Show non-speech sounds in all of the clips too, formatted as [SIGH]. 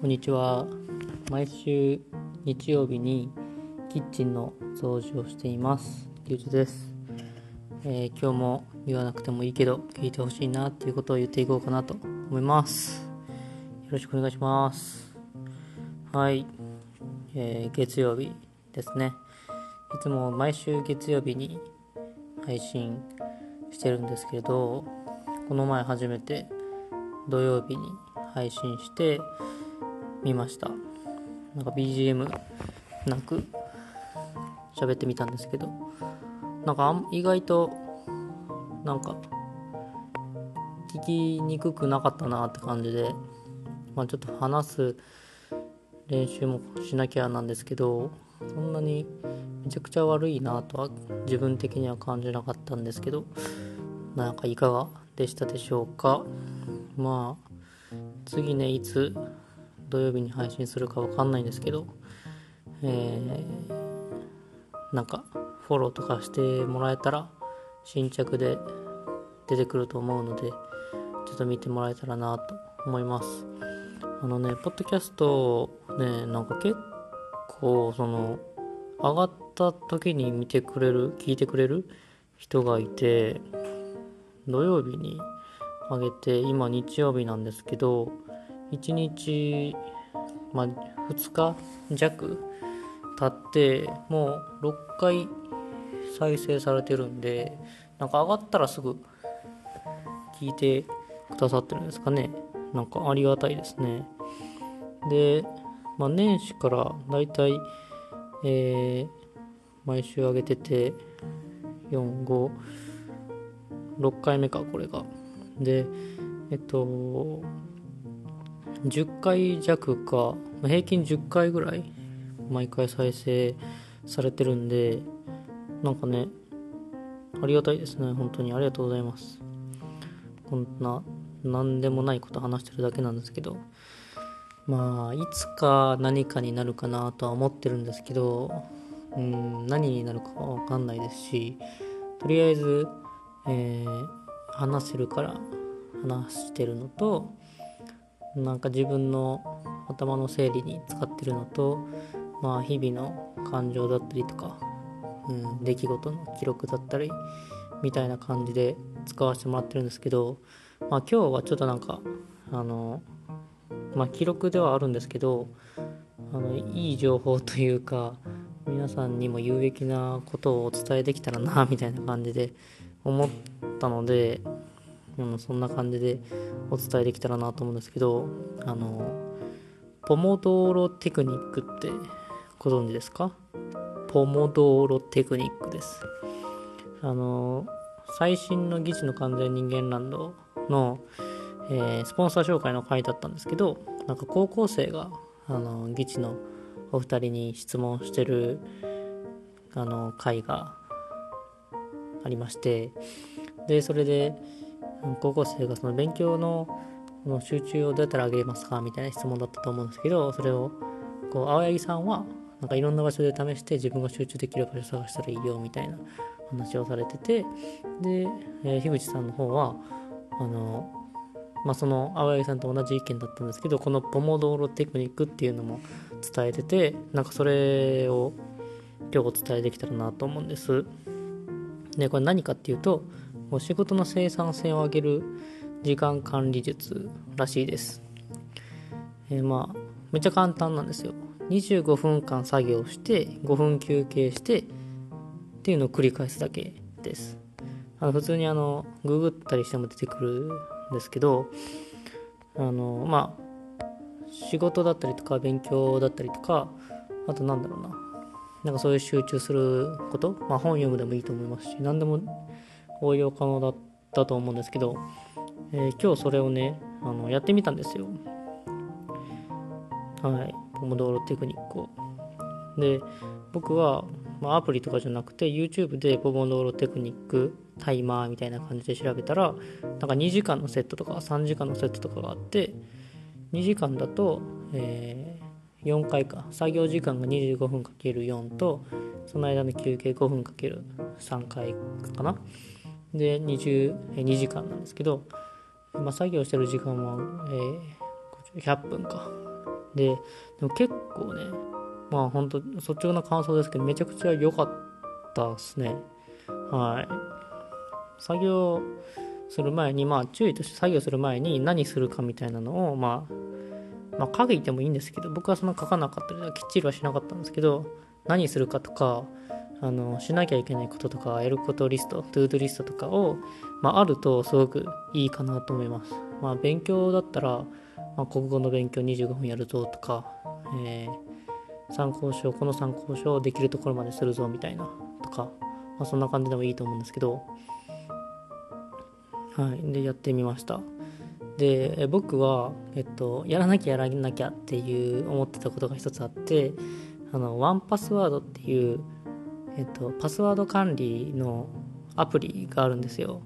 こんにちは。毎週日曜日にキッチンの掃除をしています。リュウジです、えー今日も言わなくてもいいけど聞いてほしいなっていうことを言っていこうかなと思います。よろしくお願いします。はい。えー月曜日ですね。いつも毎週月曜日に配信してるんですけれど、この前初めて土曜日に配信してみました。なんか BGM なく喋ってみたんですけどなんか意外となんか聞きにくくなかったなって感じで、まあ、ちょっと話す練習もしなきゃなんですけどそんなにめちゃくちゃ悪いなとは自分的には感じなかったんですけどなんかいかがでしたでしょうか。まあ次ねいつ土曜日に配信するかわかんないんですけどえーなんかフォローとかしてもらえたら新着で出てくると思うのでちょっと見てもらえたらなと思います。あのねポッドキャストねなんか結構その上がった時に見てくれる聞いてくれる人がいて土曜日に上げて今日曜日なんですけど1日、まあ、2日弱経ってもう6回再生されてるんでなんか上がったらすぐ聞いてくださってるんですかね。なんかありがたいですね。で、まあ、年始からだいたいえ毎週上げてて45 6回目かこれが。でえっと10回弱かま平均10回ぐらい毎回再生されてるんでなんかねありがたいですね。本当に。ありがとうございます。こんな何でもないこと話してるだけなんですけど。まあいつか何かになるかなとは思ってるんですけどうん何になるかは分かんないですしとりあえず、えー話せるから話してるのとなんか自分の頭の整理に使ってるのとまあ日々の感情だったりとか、うん、出来事の記録だったりみたいな感じで使わせてもらってるんですけど、まあ、今日はちょっとなんかあのまあ記録ではあるんですけどあのいい情報というか皆さんにも有益なことをお伝えできたらなみたいな感じで思ったので、うん、そんな感じでお伝えできたらなと思うんですけどあのポモドーロテクニックってご存知ですか？ポモドーロテクニックです。あの最新の「議事の完全人間ランドの」えースポンサー紹介の回だったんですけどなんか高校生があの議事のお二人に質問してるあの回がありましてでそれで高校生がその勉強のの集中をどうやったら上げますかみたいな質問だったと思うんですけどそれをこう青柳さんはなんかいろんな場所で試して自分が集中できる場所を探したらいいよみたいな話をされててで、えー樋口さんの方はあのまあ、その青柳さんと同じ意見だったんですけどこのポモドーロテクニックっていうのも伝えててなんかそれを今日お伝えできたらなと思うんです。でこれ何かっていうとお仕事の生産性を上げる時間管理術らしいです、えーまあめっちゃ簡単なんですよ。25分間作業して5分休憩してっていうのを繰り返すだけです。あの普通にあのググったりしても出てくるんですけどあのまあ仕事だったりとか勉強だったりとかあとなんだろうな。なんかそういう集中すること、まあ、本読むでもいいと思いますし何でも応用可能だったと思うんですけど、えー今日それをねあのやってみたんですよはいポモドーロテクニックをで僕は、まあ、アプリとかじゃなくて YouTube でポモドーロテクニックタイマーみたいな感じで調べたらなんか2時間のセットとか3時間のセットとかがあって2時間だと、えー4回か作業時間が25分かける4とその間の休憩5分かける3回かなで20え2時間なんですけど、まあ、作業してる時間は、えー100分か。ででも結構ねまあ本当率直な感想ですけどめちゃくちゃ良かったですね。はい。作業する前にまあ注意として作業する前に何するかみたいなのをまあまあ書いてもいいんですけど僕はそんな書かなかったりきっちりはしなかったんですけど何するかとかあのしなきゃいけないこととかやることリストトゥードゥリストとかを、まあ、あるとすごくいいかなと思います、まあ、勉強だったら、まあ、国語の勉強25分やるぞとか、えー、参考書この参考書をできるところまでするぞみたいなとか、まあ、そんな感じでもいいと思うんですけどはいでやってみました。で僕は、えっと、やらなきゃやらなきゃっていう思ってたことが一つあってあのワンパスワードっていうえっと、パスワード管理のアプリがあるんですよ。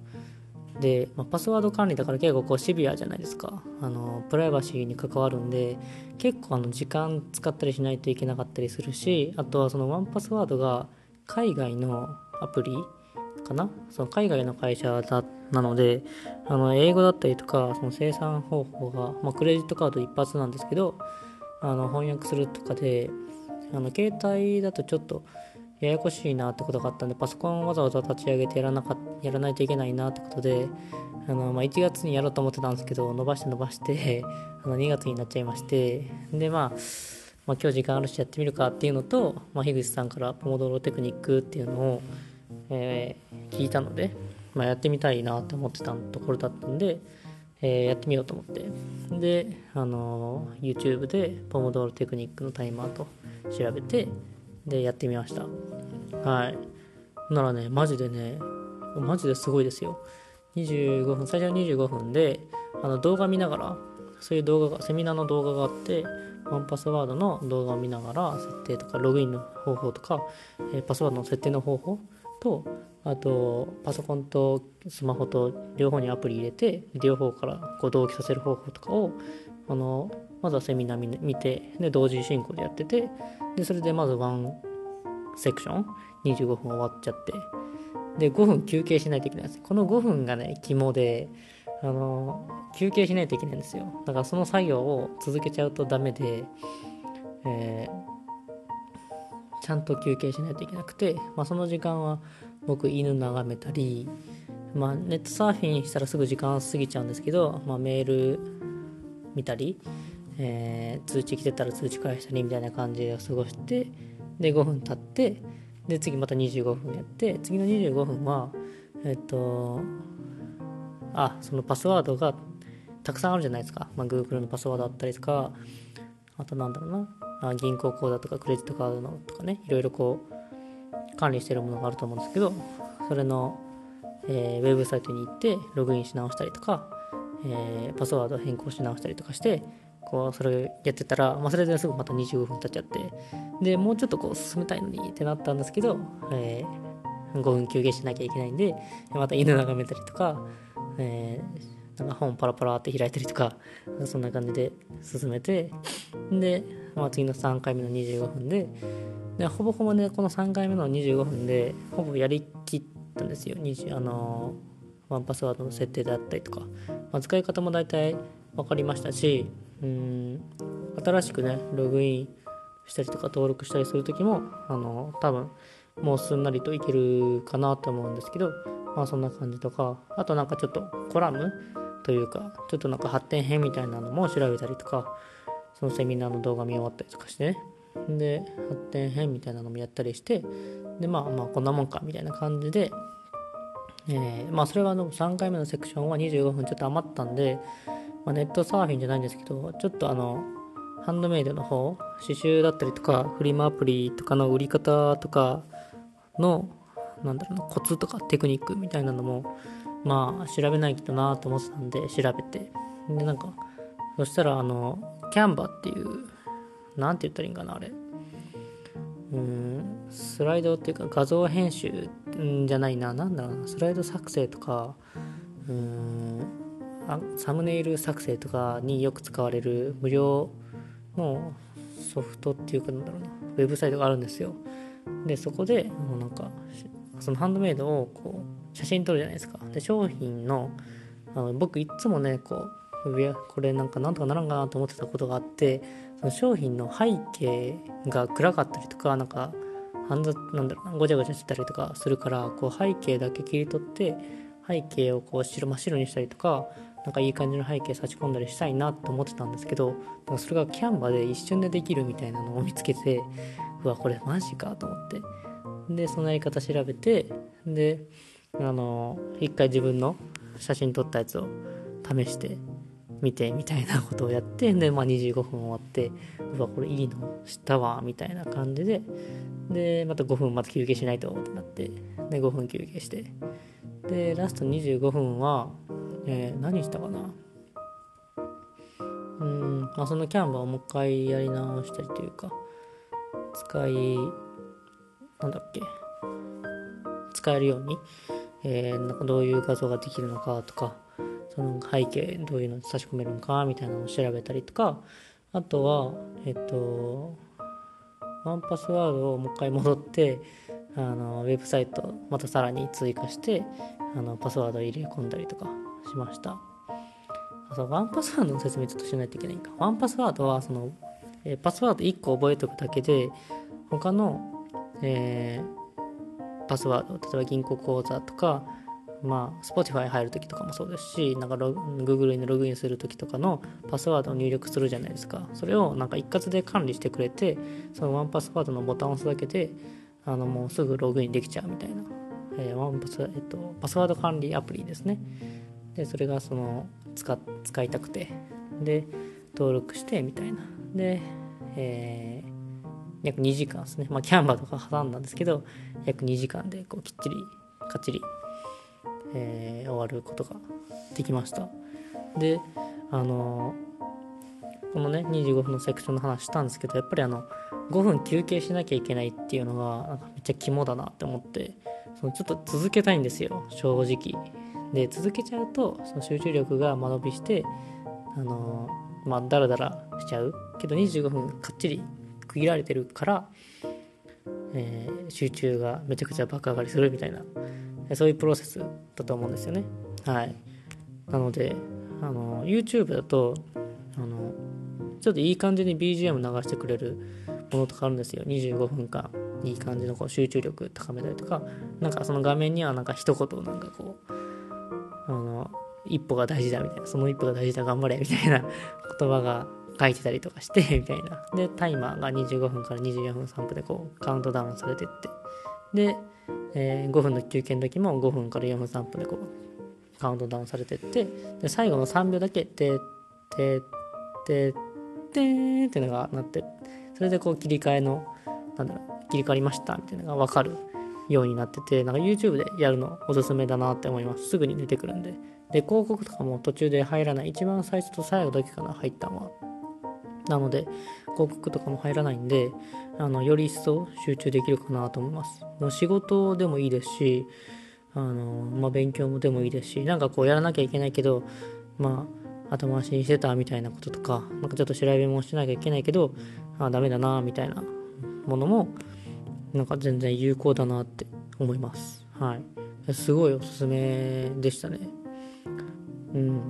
で、まあ、パスワード管理だから結構こうシビアじゃないですかあのプライバシーに関わるんで結構あの時間使ったりしないといけなかったりするしあとはそのワンパスワードが海外のアプリかな？その海外の会社だなのであの英語だったりとかその生産方法が、まあ、クレジットカード一発なんですけどあの翻訳するとかであの携帯だとちょっとややこしいなってことがあったんでパソコンをわざわざ立ち上げてやらなかやらないといけないなってことであの、まあ、1月にやろうと思ってたんですけど伸ばして伸ばして [LAUGHS] あの2月になっちゃいましてで、まあ、まあ今日時間あるしやってみるかっていうのと、まあ、樋口さんからポモドロテクニックっていうのを、えー、聞いたので、まあ、やってみたいなって思ってたところだったんで、えー、やってみようと思って。で、あの YouTube でポモドーロテクニックのタイマーと調べてでやってみました。はい。ならねマジでねマジですごいですよ。25分最初は25分であの動画見ながらそういう動画がセミナーの動画があってワンパスワードの動画を見ながら設定とかログインの方法とか、えー、パスワードの設定の方法とあとパソコンとスマホと両方にアプリ入れて両方からこう同期させる方法とかをあのまずはセミナー見てで同時進行でやっててでそれでまずワンセクション25分終わっちゃって。で5分休憩しないといけないんです。この5分がね肝であの休憩しないといけないんですよ。だからその作業を続けちゃうとダメで、えー、ちゃんと休憩しないといけなくて、まあ、その時間は僕犬眺めたり、まあ、ネットサーフィンしたらすぐ時間過ぎちゃうんですけど、まあ、メール見たりえー、通知来てたら通知返したりみたいな感じで過ごしてで5分経ってで次また25分やって次の25分はえっ、とあそのパスワードがたくさんあるじゃないですか、まあ、Google のパスワードあったりとかあとなんだろうな。あ銀行口座とかクレジットカードのとかね。いろいろこう管理してるものがあると思うんですけどそれの、えー、ウェブサイトに行ってログインし直したりとか、えー、パスワード変更し直したりとかしてこうそれやってたら、まあ、それですぐまた25分経っちゃってでもうちょっとこう進めたいのにってなったんですけど、えー、5分休憩しなきゃいけないんでまた犬眺めたりとか、えー、なんか本パラパラって開いたりとかそんな感じで進めてで、まあ、次の3回目の25分ででほぼほぼねこの3回目の25分でほぼやりきったんですよ。あのワンパスワードの設定であったりとか、まあ、使い方も大体分かりましたしうん。新しくねログインしたりとか登録したりする時もあの多分もうすんなりといけるかなと思うんですけどまあそんな感じとかあとなんかちょっとコラムというかちょっとなんか発展編みたいなのも調べたりとかそのセミナーの動画見終わったりとかしてね。で発展編みたいなのもやったりしてでまあまあこんなもんかみたいな感じでえー、まあそれはあの3回目のセクションは25分ちょっと余ったんでまあ、ネットサーフィンじゃないんですけど、ちょっとあの、ハンドメイドの方、刺繍だったりとか、フリマアプリとかの売り方とかの、なんだろうな、コツとかテクニックみたいなのも、まあ、調べないとなと思ってたんで、調べて。で、なんか、そしたら、あの、キャンバっていう、なんて言ったらいいんかな、あれ。うん、スライドっていうか画像編集んじゃないな、なんだろうな、スライド作成とか、うん、サムネイル作成とかによく使われる無料のソフトっていうかなんだろうなウェブサイトがあるんですよ。でそこでもうなんかそのハンドメイドをこう写真撮るじゃないですか。で商品のあの僕いつもねこうこれなんかなんとかならんかなと思ってたことがあってその商品の背景が暗かったりとかなんかなんだろうなごちゃごちゃしてたりとかするからこう背景だけ切り取って背景をこう白真っ白にしたりとかなんかいい感じの背景差し込んだりしたいなと思ってたんですけどでもそれがキャンバで一瞬でできるみたいなのを見つけてうわこれマジかと思って。でそのやり方調べてであの一回自分の写真撮ったやつを試してみてみたいなことをやってで、まあ、25分終わってうわこれいいのしたわみたいな感じででまた5分また休憩しないとってなってで5分休憩して。でラスト25分は、えー、何したかな？うんまあそのキャンバーをもう一回やり直したりというか使いなんだっけ？使えるように、えー、なんかどういう画像ができるのかとかその背景どういうの差し込めるのかみたいなのを調べたりとかあとはえっとワンパスワードをもう一回戻ってあのウェブサイトまたさらに追加してあのパスワードを入れ込んだりとか。しましたそうワンパスワードの説明ちょっとしないといけないかワンパスワードはその、え、パスワード1個覚えておくだけで他の、えー、パスワード例えば銀行口座とかまあ、Spotify 入るときとかもそうですし、なんか Google にログインするときとかのパスワードを入力するじゃないですか。それをなんか一括で管理してくれて、そのワンパスワードのボタンを押すだけで、あのもうすぐログインできちゃうみたいな、えー、ワンパス、えっと、パスワード管理アプリですね。で、それがその使使いたくて、で、登録してみたいな。で、えー約2時間ですね。まあ、キャンバーとか挟んだんですけど、約2時間でこうきっちり、かっちりえー、終わることができましたであのこのね25分のセクションの話したんですけどやっぱりあの5分休憩しなきゃいけないっていうのがめっちゃ肝だなって思ってそのちょっと続けたいんですよ正直で続けちゃうとその集中力が間延びしてあのまあダラダラしちゃうけど25分かっちり区切られてるから、えー、集中がめちゃくちゃ爆上がりするみたいなそういうプロセスだと思うんですよね。はい。なので、あの、YouTube だと、あの、ちょっといい感じに BGM 流してくれるものとかあるんですよ。25分間、いい感じのこう集中力高めたりとか、なんかその画面にはなんか一言なんかこう、あの、一歩が大事だみたいな、その一歩が大事だ、頑張れみたいな言葉が書いてたりとかしてみたいな。で、タイマーが25分から24分3分でこうカウントダウンされてって。で、えー、5分の休憩の時も5分から4分3分でこうカウントダウンされてってで最後の3秒だけ「ててててー」っていうのがなってそれでこう切り替えのなんだろう切り替わりましたみたいなのが分かるようになっててなんか YouTube でやるのおすすめだなって思います。すぐに出てくるんで。で広告とかも途中で入らない。一番最初と最後だけかな入ったのは。なので広告とかも入らないんであのより一層集中できるかなと思います。もう仕事でもいいですしあの、まあ、勉強もでもいいですしなんかこうやらなきゃいけないけどまあ後回しにしてたみたいなこととかなんかちょっと調べもしなきゃいけないけどあダメだなみたいなものもなんか全然有効だなって思いますはいすごいおすすめでしたねうん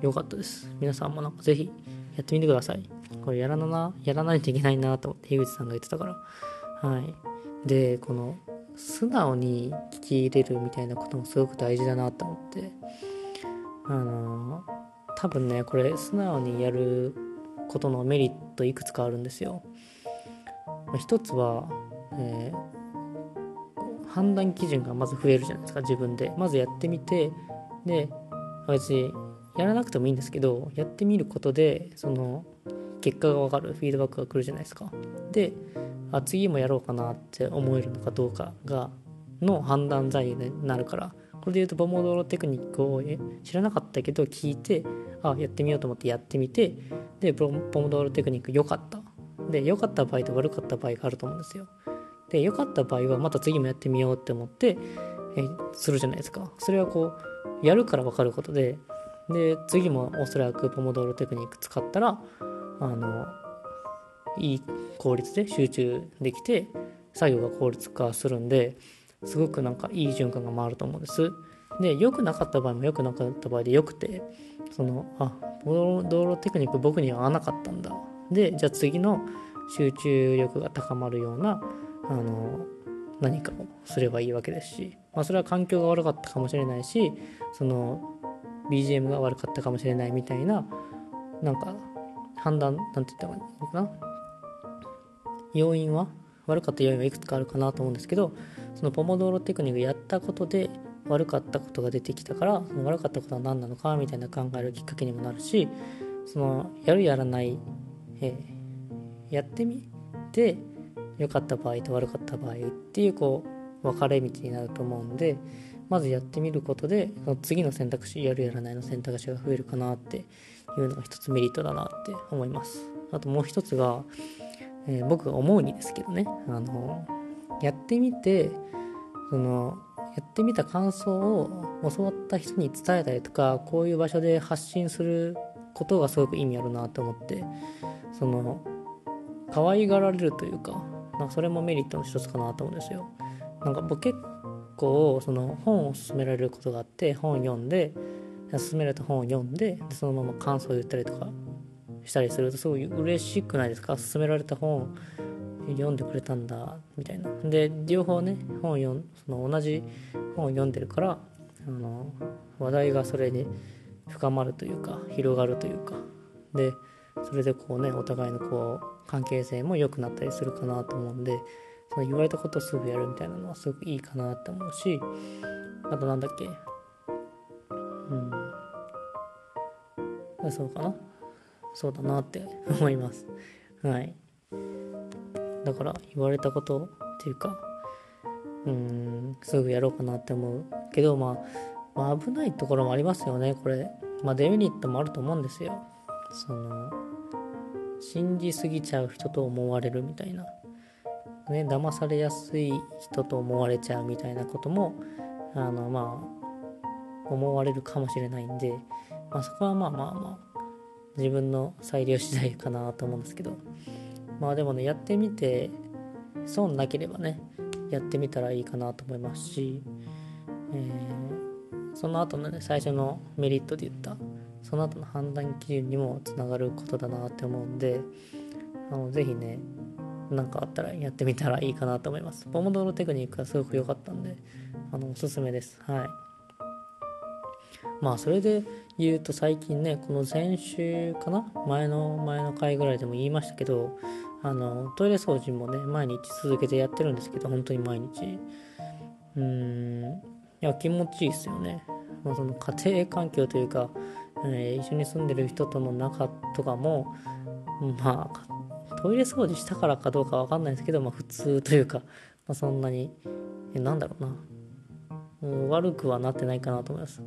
良かったです皆さんもなんかぜひやってみてくださいこれやらなな、やらないといけないなと思って、樋口さんが言ってたから。はい。で、この、素直に聞き入れるみたいなこともすごく大事だなと思って。あの、多分ね、これ、素直にやることのメリットいくつかあるんですよ。一つは、えー、判断基準がまず増えるじゃないですか、自分で。まずやってみて、で、別にやらなくてもいいんですけど、やってみることで、その、結果が分かるフィードバックが来るじゃないですか。であ次もやろうかなって思えるのかどうかがの判断材料になるからこれで言うとポモドロテクニックを知らなかったけど聞いてあやってみようと思ってやってみてでポモドロテクニック良かったで良かった場合と悪かった場合があると思うんですよで良かった場合はまた次もやってみようって思ってえするじゃないですか。それはこうやるから分かることでで次もおそらくポモドーロテクニック使ったらあのいい効率で集中できて作業が効率化するんですごくなんかいい循環が回ると思うんです。で良くなかった場合も良くなかった場合で良くてそのあ道路テクニック僕には合わなかったんだ。でじゃあ次の集中力が高まるようなあの何かをすればいいわけですし、まあ、それは環境が悪かったかもしれないしその BGM が悪かったかもしれないみたいななんか判断なんて言ったらいいかな。要因は悪かった要因はいくつかあるかなと思うんですけどそのポモドーロテクニックやったことで悪かったことが出てきたからその悪かったことは何なのかみたいな考えるきっかけにもなるしそのやるやらない、えー、やってみて良かった場合と悪かった場合っていうこう分かれ道になると思うんでまずやってみることでその次の選択肢やるやらないの選択肢が増えるかなっていうのが一つメリットだなって思います。あともう一つが、えー、僕が思うにですけどね。あのやってみてそのやってみた感想を教わった人に伝えたりとかこういう場所で発信することがすごく意味あるなと思ってその可愛がられるというかなんかそれもメリットの一つかなと思うんですよ。なんか僕結構その本を勧められることがあって本読んで勧められた本を読んでそのまま感想を言ったりとかしたりするとすごい嬉しくないですか？勧められた本を読んでくれたんだみたいな。で両方ね本を読んその同じ本を読んでるからあの話題がそれに深まるというか広がるというか。でそれでこうねお互いのこう関係性も良くなったりするかなと思うんでその言われたことをすぐやるみたいなのはすごくいいかなって思うしあとなんだっけ？うん。そうかな？そうだなって思います。はい。だから言われたことっていうかうんすぐやろうかなって思うけど、まあ、まあ危ないところもありますよねこれ。まあデメリットもあると思うんですよ。その信じすぎちゃう人と思われるみたいな。ね騙されやすい人と思われちゃうみたいなこともあのまあ思われるかもしれないんで、まあ、そこはまあまあまあ自分の裁量次第かなと思うんですけど。まあでもねやってみて損なければねやってみたらいいかなと思いますし、えー、その後のね最初のメリットで言ったその後の判断基準にもつながることだなって思うんであのぜひね何かあったらやってみたらいいかなと思います。ポモドーロテクニックがすごく良かったんであのおすすめです。はい。まあそれで言うと最近ねこの先週かな？前の前の回ぐらいでも言いましたけどあのトイレ掃除もね毎日続けてやってるんですけど本当に毎日。うーん。いや気持ちいいですよね、まあ、その家庭環境というか、えー、一緒に住んでる人との仲とかもまあトイレ掃除したからかどうかわかんないですけど、まあ、普通というか、まあ、そんなにえなんだろうな、うん、悪くはなってないかなと思います。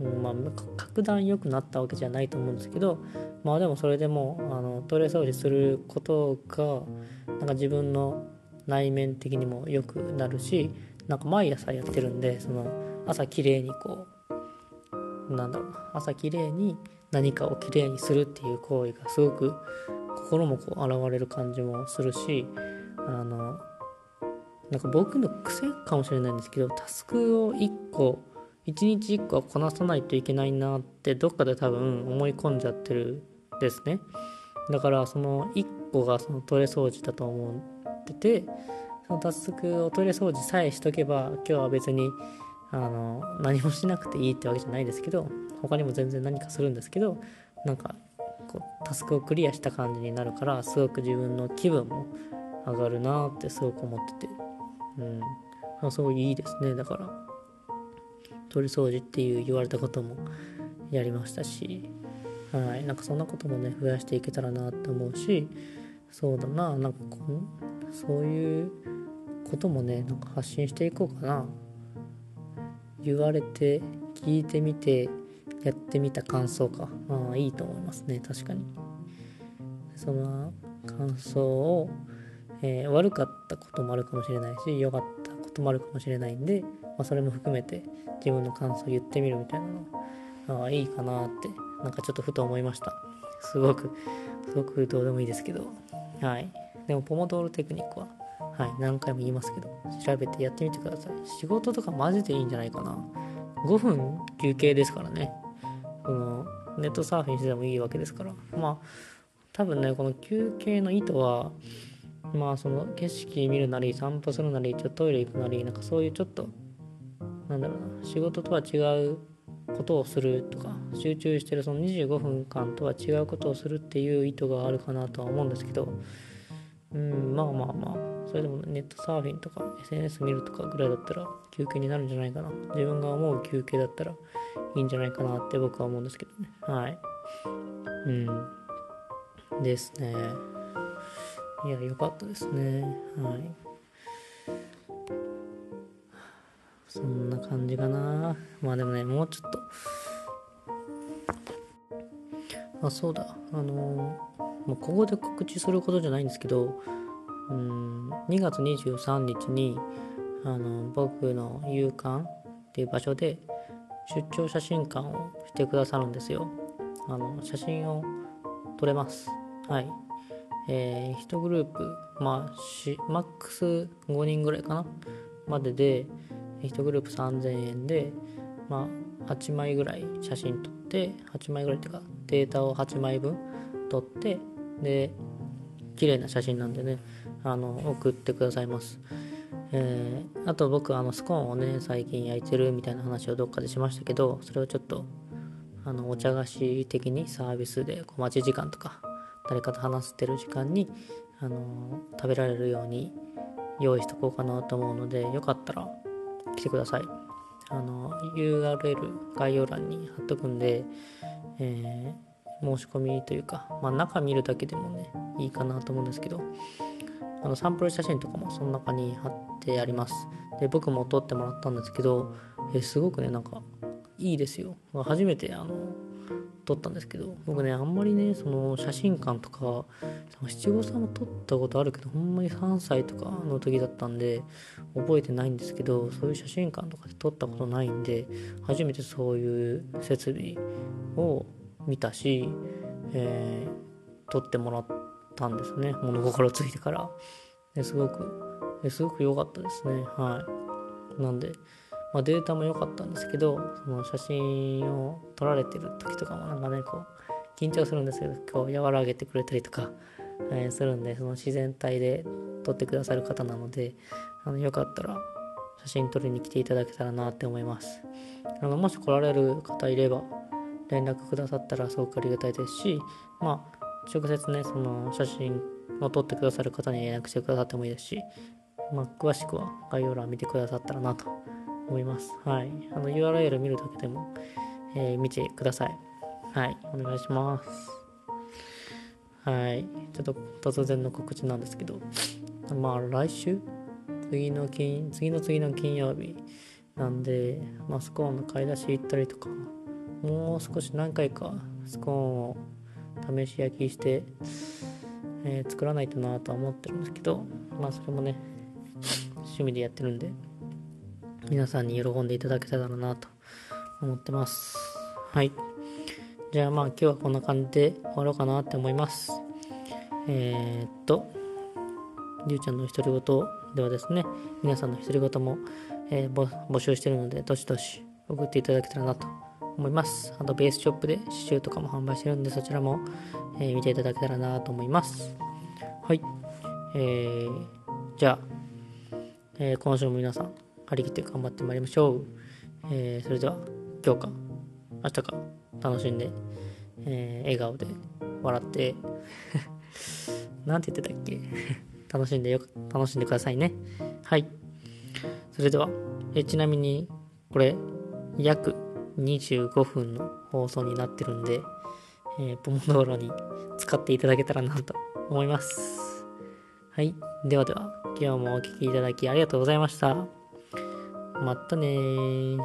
うんまあ、格段良くなったわけじゃないと思うんですけどまあでもそれでもあのトイレ掃除することがなんか自分の内面的にも良くなるしなんか毎朝やってるんでその朝綺麗にこうなんだろう。な朝綺麗に何かを綺麗にするっていう行為がすごく心もこう現れる感じもするしあのなんか僕の癖かもしれないんですけどタスクを1個1日1個はこなさないといけないなってどっかで多分思い込んじゃってるですね。だからその1個がそのトイレ掃除だと思っててそのタスクをトイレ掃除さえしとけば今日は別にあの何もしなくていいってわけじゃないですけど他にも全然何かするんですけどなんかこうタスクをクリアした感じになるからすごく自分の気分も上がるなってすごく思ってて。うん。すごいいいですね。だからトイレ掃除っていう言われたこともやりましたしはい、なんかそんなこともね増やしていけたらなって思うしそうだな。なんかこうそういうこともねなんか発信していこうかな。言われて聞いてみてやってみた感想か。まあいいと思いますね。確かに。その感想を、えー、悪かったこともあるかもしれないし良かったこともあるかもしれないんで、まあ、それも含めて自分の感想を言ってみるみたいなのあいいかなってなんかちょっとふと思いました。すごくすごくどうでもいいですけど。はい。でもポモドールテクニックははい何回も言いますけど調べてやってみてください。仕事とかマジでいいんじゃないかな。5分休憩ですからね。そのネットサーフィンしててもいいわけですから。まあ多分ねこの休憩の意図はまあその景色見るなり散歩するなりちょっとトイレ行くなりなんかそういうちょっとなんだろうな仕事とは違うことをするとか集中してるその25分間とは違うことをするっていう意図があるかなとは思うんですけど。うんまあまあまあ。それでもネットサーフィンとか SNS 見るとかぐらいだったら休憩になるんじゃないかな。自分が思う休憩だったらいいんじゃないかなって僕は思うんですけどね。はい。うん。ですね。いや良かったですね。はい。そんな感じかな。まあでもねもうちょっと。あそうだ。あのー、もうここで告知することじゃないんですけどうん2月23日にあの僕の勇敢っていう場所で出張写真館をしてくださるんですよ。あの写真を撮れます。はい。えー、1グループまあしマックス5人ぐらいかな？までで1グループ3000円でまあ8枚ぐらい写真撮って8枚ぐらいっていうかデータを8枚分撮ってで綺麗な写真なんでね。あの送ってくださいます。えー、あと僕あのスコーンをね最近焼いてるみたいな話をどっかでしましたけどそれをちょっとあのお茶菓子的にサービスでこう待ち時間とか誰かと話してる時間にあの食べられるように用意しとこうかなと思うのでよかったら来てくださいあの URL 概要欄に貼っとくんで、えー、申し込みというか、まあ、中見るだけでもねいいかなと思うんですけどあのサンプル写真とかもその中に貼ってあります。で僕も撮ってもらったんですけどえすごくねなんかいいですよ。初めてあの撮ったんですけど僕ねあんまりねその写真館とか七五三も撮ったことあるけどほんまに3歳とかの時だったんで覚えてないんですけどそういう写真館とかで撮ったことないんで初めてそういう設備を見たし、えー、撮ってもらったんですね。物心ついてから。ですごくすごく良かったですね。はい。なんでまあ、データも良かったんですけどその写真を撮られてる時とかもなんかねこう緊張するんですけど今日和らげてくれたりとか、えー、するんでその自然体で撮ってくださる方なのであのよかったら写真撮りに来ていただけたらなって思います。あのもし来られる方いれば連絡くださったらすごくありがたいですしまあ直接ねその写真を撮ってくださる方に連絡してくださってもいいですし、まあ、詳しくは概要欄見てくださったらなと思います。はい。あの URL 見るだけでも、えー、見てください。はい。お願いします。はい。ちょっと突然の告知なんですけど、まあ来週？次の金、次の次の金曜日なんで、まあ、スコーンの買い出し行ったりとか、もう少し何回かスコーンを試し焼きして、えー、作らないとなとは思ってるんですけど、まあそれもね、趣味でやってるんで、皆さんに喜んでいただけたらなと思ってます。はい。じゃあまあ今日はこんな感じで終わろうかなって思います。えー、っと、りゅうちゃんの独り言ではですね、皆さんの独り言も、えー、募集してるので、どしどし送っていただけたらなと思います。あとベースショップで刺繍とかも販売してるんで、そちらも、え、見ていただけたらなと思います。はい。えー、じゃあ、えー、今週も皆さん、張り切って頑張ってまいりましょう。えー、それでは今日か明日か楽しんで、えー、笑顔で笑って [LAUGHS] なんて言ってたっけ？[LAUGHS] 楽しんでよ楽しんでくださいね。はい。それでは、えちなみにこれ約25分の放送になってるんで、えー、ポモドーロに使っていただけたらなと思います。はい。ではでは、今日もお聴きいただきありがとうございました。またね